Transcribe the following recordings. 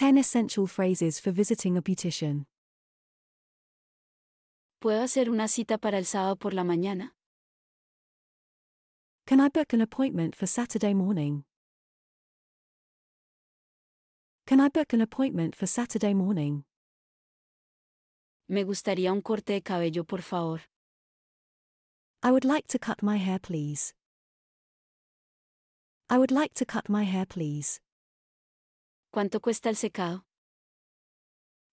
10 essential phrases for visiting a beautician. ¿Puedo hacer una cita para el sábado por la mañana? Can I book an appointment for Saturday morning? Can I book an appointment for Saturday morning? Me gustaría un corte de cabello, por favor. I would like to cut my hair, please. I would like to cut my hair, please. ¿Cuánto cuesta el secado?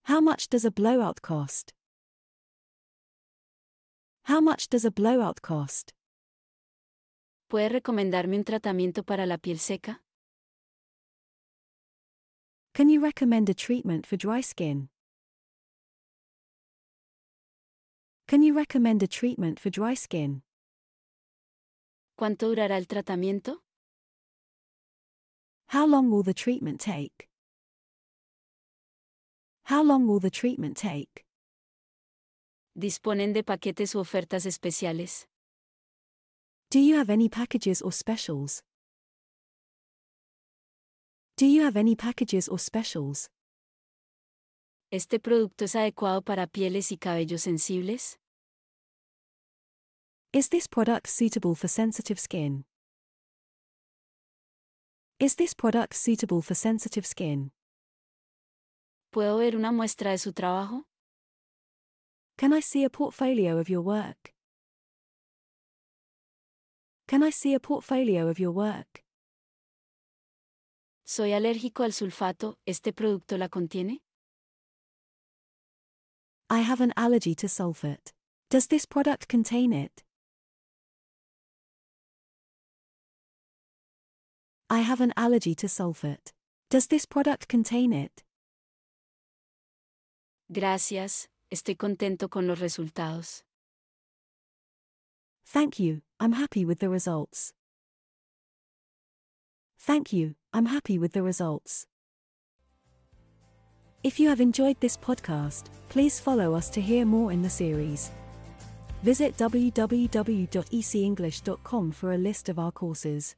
How much does a blowout cost? How much does a blowout cost? ¿Puede recomendarme un tratamiento para la piel seca? Can you recommend a treatment for dry skin? Can you recommend a treatment for dry skin? ¿Cuánto durará el tratamiento? How long will the treatment take? How long will the treatment take? ¿Disponen de paquetes u ofertas especiales? Do you have any packages or specials? Do you have any packages or specials? ¿Este producto es adecuado para pieles y cabellos sensibles? Is this product suitable for sensitive skin? Is this product suitable for sensitive skin? ¿Puedo ver una muestra de su trabajo? Can I see a portfolio of your work? Can I see a portfolio of your work? Soy alérgico al sulfato, ¿este producto la contiene? I have an allergy to sulfate. Does this product contain it? I have an allergy to sulfate. Does this product contain it? Gracias, estoy contento con los resultados. Thank you, I'm happy with the results. Thank you, I'm happy with the results. If you have enjoyed this podcast, please follow us to hear more in the series. Visit www.ecenglish.com for a list of our courses.